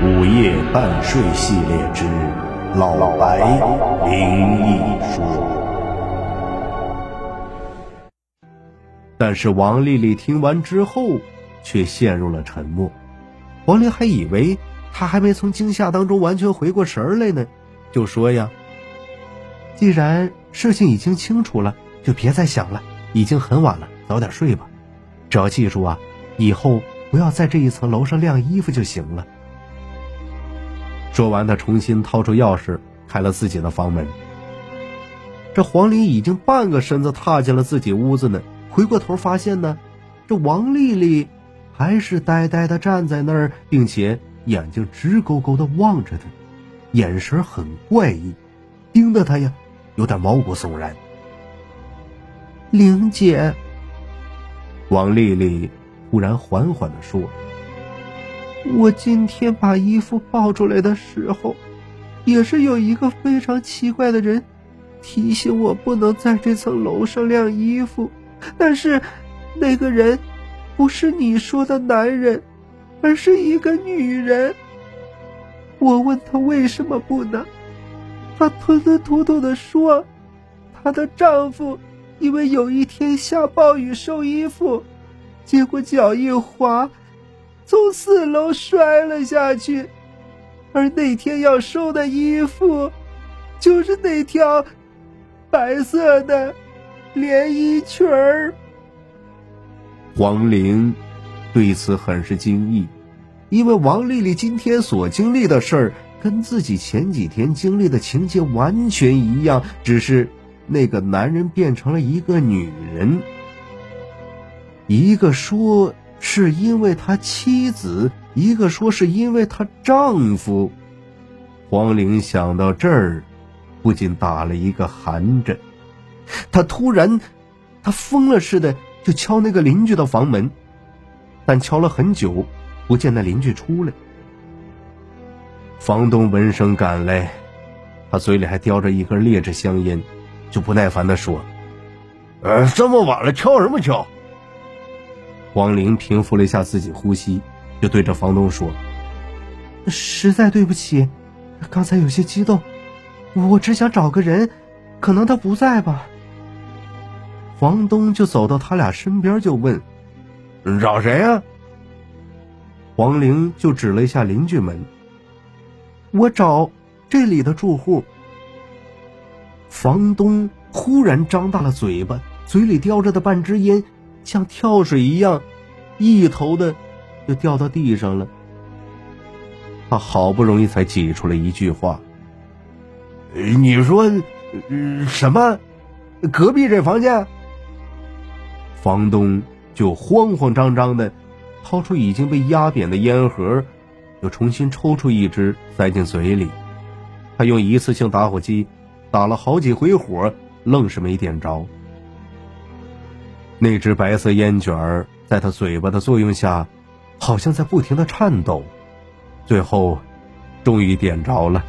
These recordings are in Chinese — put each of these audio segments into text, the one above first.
午夜半睡系列之老白灵异说。但是王丽丽听完之后，却陷入了沉默。王玲还以为她还没从惊吓当中完全回过神来呢，就说呀：“既然事情已经清楚了，就别再想了，已经很晚了，早点睡吧。只要记住啊，以后不要在这一层楼上晾衣服就行了。”说完，他重新掏出钥匙开了自己的房门。这黄玲已经半个身子踏进了自己屋子呢。回过头发现呢，这王丽丽还是呆呆的站在那儿，并且眼睛直勾勾的望着他，眼神很怪异，盯得他呀有点毛骨悚然。玲姐，王丽丽忽然缓缓的说：“我今天把衣服抱出来的时候，也是有一个非常奇怪的人提醒我不能在这层楼上晾衣服。”但是，那个人不是你说的男人，而是一个女人。我问她为什么不能，她吞吞吐吐的说，她的丈夫因为有一天下暴雨收衣服，结果脚一滑，从四楼摔了下去，而那天要收的衣服，就是那条白色的。连衣裙儿，黄玲对此很是惊异，因为王丽丽今天所经历的事儿跟自己前几天经历的情节完全一样，只是那个男人变成了一个女人。一个说是因为他妻子，一个说是因为她丈夫。黄玲想到这儿，不禁打了一个寒颤。他突然，他疯了似的就敲那个邻居的房门，但敲了很久，不见那邻居出来。房东闻声赶来，他嘴里还叼着一根劣质香烟，就不耐烦的说：“呃，这么晚了，敲什么敲？”黄玲平复了一下自己呼吸，就对着房东说：“实在对不起，刚才有些激动，我只想找个人，可能他不在吧。”房东就走到他俩身边，就问：“找谁呀？”黄玲就指了一下邻居们：“我找这里的住户。”房东忽然张大了嘴巴，嘴里叼着的半支烟像跳水一样，一头的就掉到地上了。他好不容易才挤出了一句话：“你说什么？隔壁这房间？”房东就慌慌张张的掏出已经被压扁的烟盒，又重新抽出一支塞进嘴里。他用一次性打火机打了好几回火，愣是没点着。那只白色烟卷儿在他嘴巴的作用下，好像在不停的颤抖，最后终于点着了。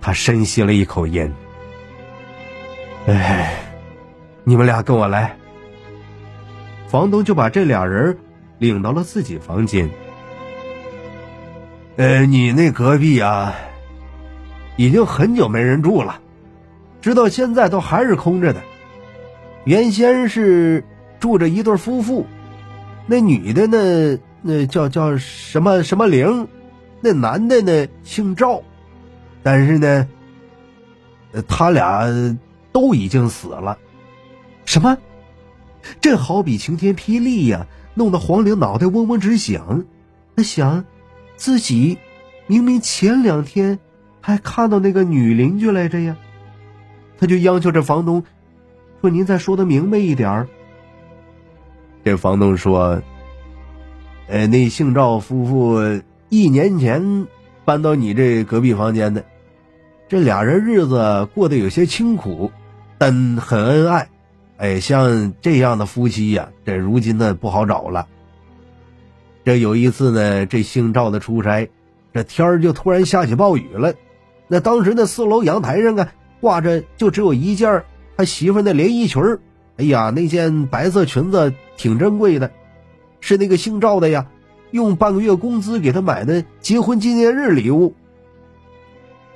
他深吸了一口烟，哎，你们俩跟我来。房东就把这俩人领到了自己房间。呃，你那隔壁啊，已经很久没人住了，直到现在都还是空着的。原先是住着一对夫妇，那女的呢，那叫叫什么什么玲，那男的呢姓赵，但是呢，他俩都已经死了。什么？这好比晴天霹雳呀，弄得黄玲脑袋嗡嗡直响。他想，自己明明前两天还看到那个女邻居来着呀，他就央求这房东说：“您再说的明白一点儿。”这房东说：“呃，那姓赵夫妇一年前搬到你这隔壁房间的，这俩人日子过得有些清苦，但很恩爱。”哎，像这样的夫妻呀，这如今呢不好找了。这有一次呢，这姓赵的出差，这天儿就突然下起暴雨了。那当时那四楼阳台上啊，挂着就只有一件他媳妇那连衣裙。哎呀，那件白色裙子挺珍贵的，是那个姓赵的呀，用半个月工资给他买的结婚纪念日礼物。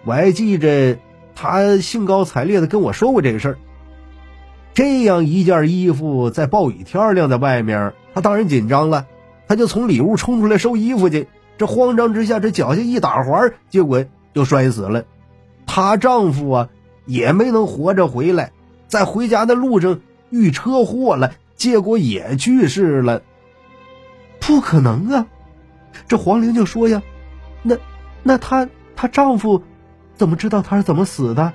我还记着他兴高采烈的跟我说过这个事儿。这样一件衣服在暴雨天晾在外面，他当然紧张了，他就从里屋冲出来收衣服去。这慌张之下，这脚下一打滑，结果就摔死了。她丈夫啊也没能活着回来，在回家的路上遇车祸了，结果也去世了。不可能啊！这黄玲就说呀：“那那她她丈夫怎么知道她是怎么死的？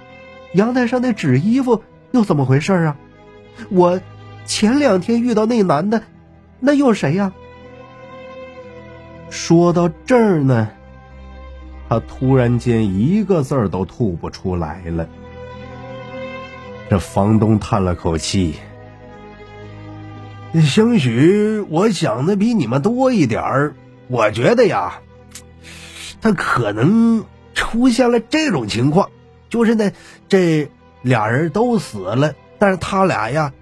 阳台上那纸衣服又怎么回事啊？”我前两天遇到那男的，那又是谁呀？说到这儿呢，他突然间一个字儿都吐不出来了。这房东叹了口气：“兴许我想的比你们多一点儿。我觉得呀，他可能出现了这种情况，就是呢，这俩人都死了。”但是他俩呀，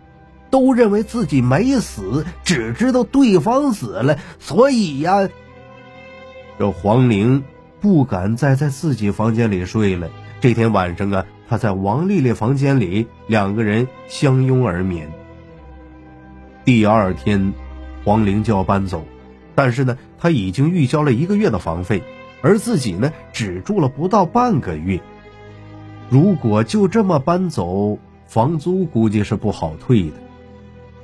都认为自己没死，只知道对方死了，所以呀，这黄玲不敢再在自己房间里睡了。这天晚上啊，他在王丽丽房间里，两个人相拥而眠。第二天，黄玲就要搬走，但是呢，他已经预交了一个月的房费，而自己呢，只住了不到半个月。如果就这么搬走，房租估计是不好退的，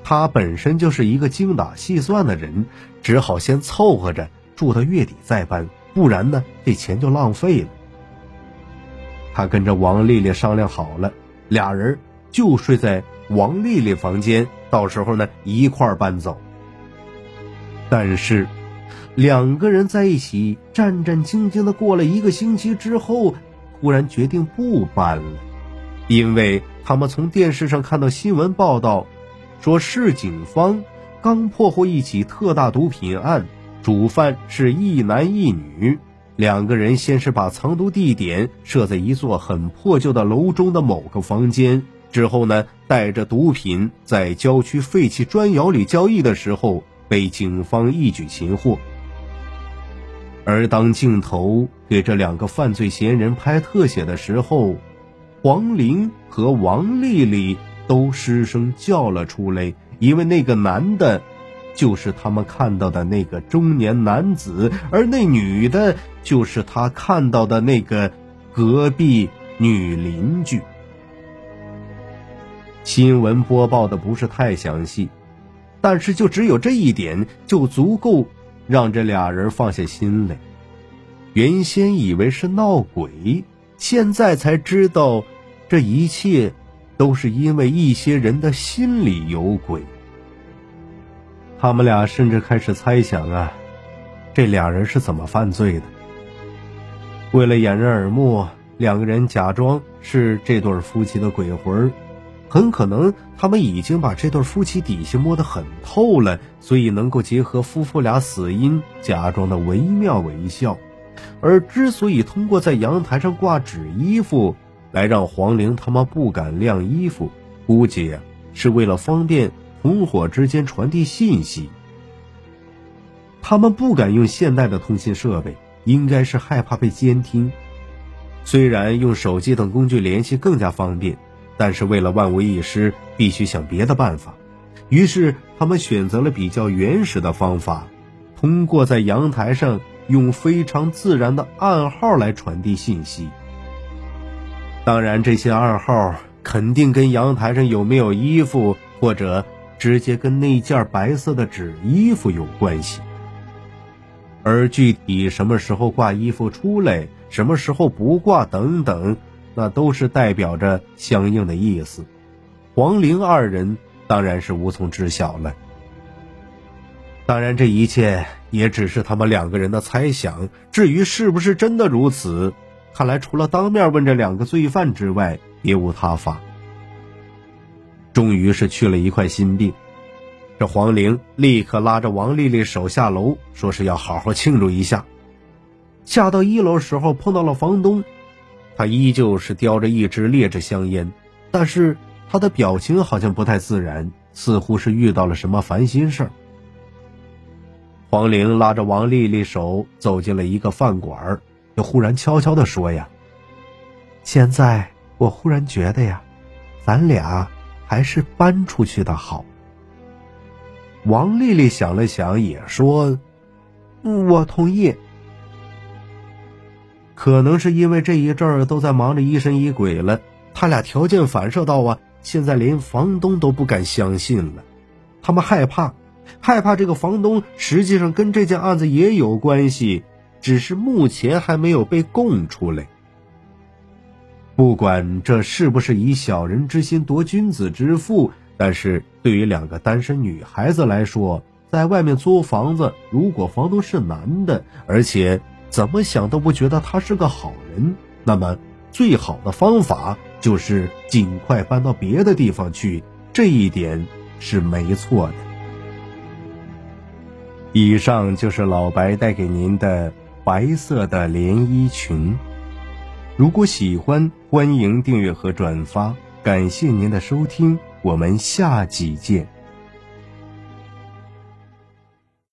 他本身就是一个精打细算的人，只好先凑合着住到月底再搬，不然呢这钱就浪费了。他跟着王丽丽商量好了，俩人就睡在王丽丽房间，到时候呢一块搬走。但是，两个人在一起战战兢兢的过了一个星期之后，突然决定不搬了，因为。他们从电视上看到新闻报道，说市警方刚破获一起特大毒品案，主犯是一男一女，两个人先是把藏毒地点设在一座很破旧的楼中的某个房间，之后呢，带着毒品在郊区废弃砖窑里交易的时候，被警方一举擒获。而当镜头给这两个犯罪嫌疑人拍特写的时候，黄玲和王丽丽都失声叫了出来，因为那个男的，就是他们看到的那个中年男子，而那女的，就是他看到的那个隔壁女邻居。新闻播报的不是太详细，但是就只有这一点，就足够让这俩人放下心来。原先以为是闹鬼，现在才知道。这一切都是因为一些人的心里有鬼。他们俩甚至开始猜想啊，这俩人是怎么犯罪的？为了掩人耳目，两个人假装是这对夫妻的鬼魂很可能他们已经把这对夫妻底细摸得很透了，所以能够结合夫妇俩死因，假装的惟妙惟肖。而之所以通过在阳台上挂纸衣服，来让黄玲他们不敢晾衣服，估计是为了方便同伙之间传递信息。他们不敢用现代的通信设备，应该是害怕被监听。虽然用手机等工具联系更加方便，但是为了万无一失，必须想别的办法。于是他们选择了比较原始的方法，通过在阳台上用非常自然的暗号来传递信息。当然，这些暗号肯定跟阳台上有没有衣服，或者直接跟那件白色的纸衣服有关系。而具体什么时候挂衣服出来，什么时候不挂等等，那都是代表着相应的意思。黄玲二人当然是无从知晓了。当然，这一切也只是他们两个人的猜想。至于是不是真的如此？看来，除了当面问这两个罪犯之外，别无他法。终于是去了一块心病，这黄玲立刻拉着王丽丽手下楼，说是要好好庆祝一下。下到一楼时候，碰到了房东，他依旧是叼着一支劣质香烟，但是他的表情好像不太自然，似乎是遇到了什么烦心事儿。黄玲拉着王丽丽手走进了一个饭馆，就忽然悄悄地说：“呀，现在我忽然觉得呀，咱俩还是搬出去的好。”王丽丽想了想，也说：“我同意。”可能是因为这一阵儿都在忙着疑神疑鬼了，他俩条件反射到啊，现在连房东都不敢相信了。他们害怕，害怕这个房东实际上跟这件案子也有关系，只是目前还没有被供出来。不管这是不是以小人之心夺君子之腹，但是对于两个单身女孩子来说，在外面租房子，如果房东是男的，而且。怎么想都不觉得他是个好人，那么最好的方法就是尽快搬到别的地方去，这一点是没错的。以上就是老白带给您的白色的连衣裙。如果喜欢，欢迎订阅和转发，感谢您的收听，我们下集见。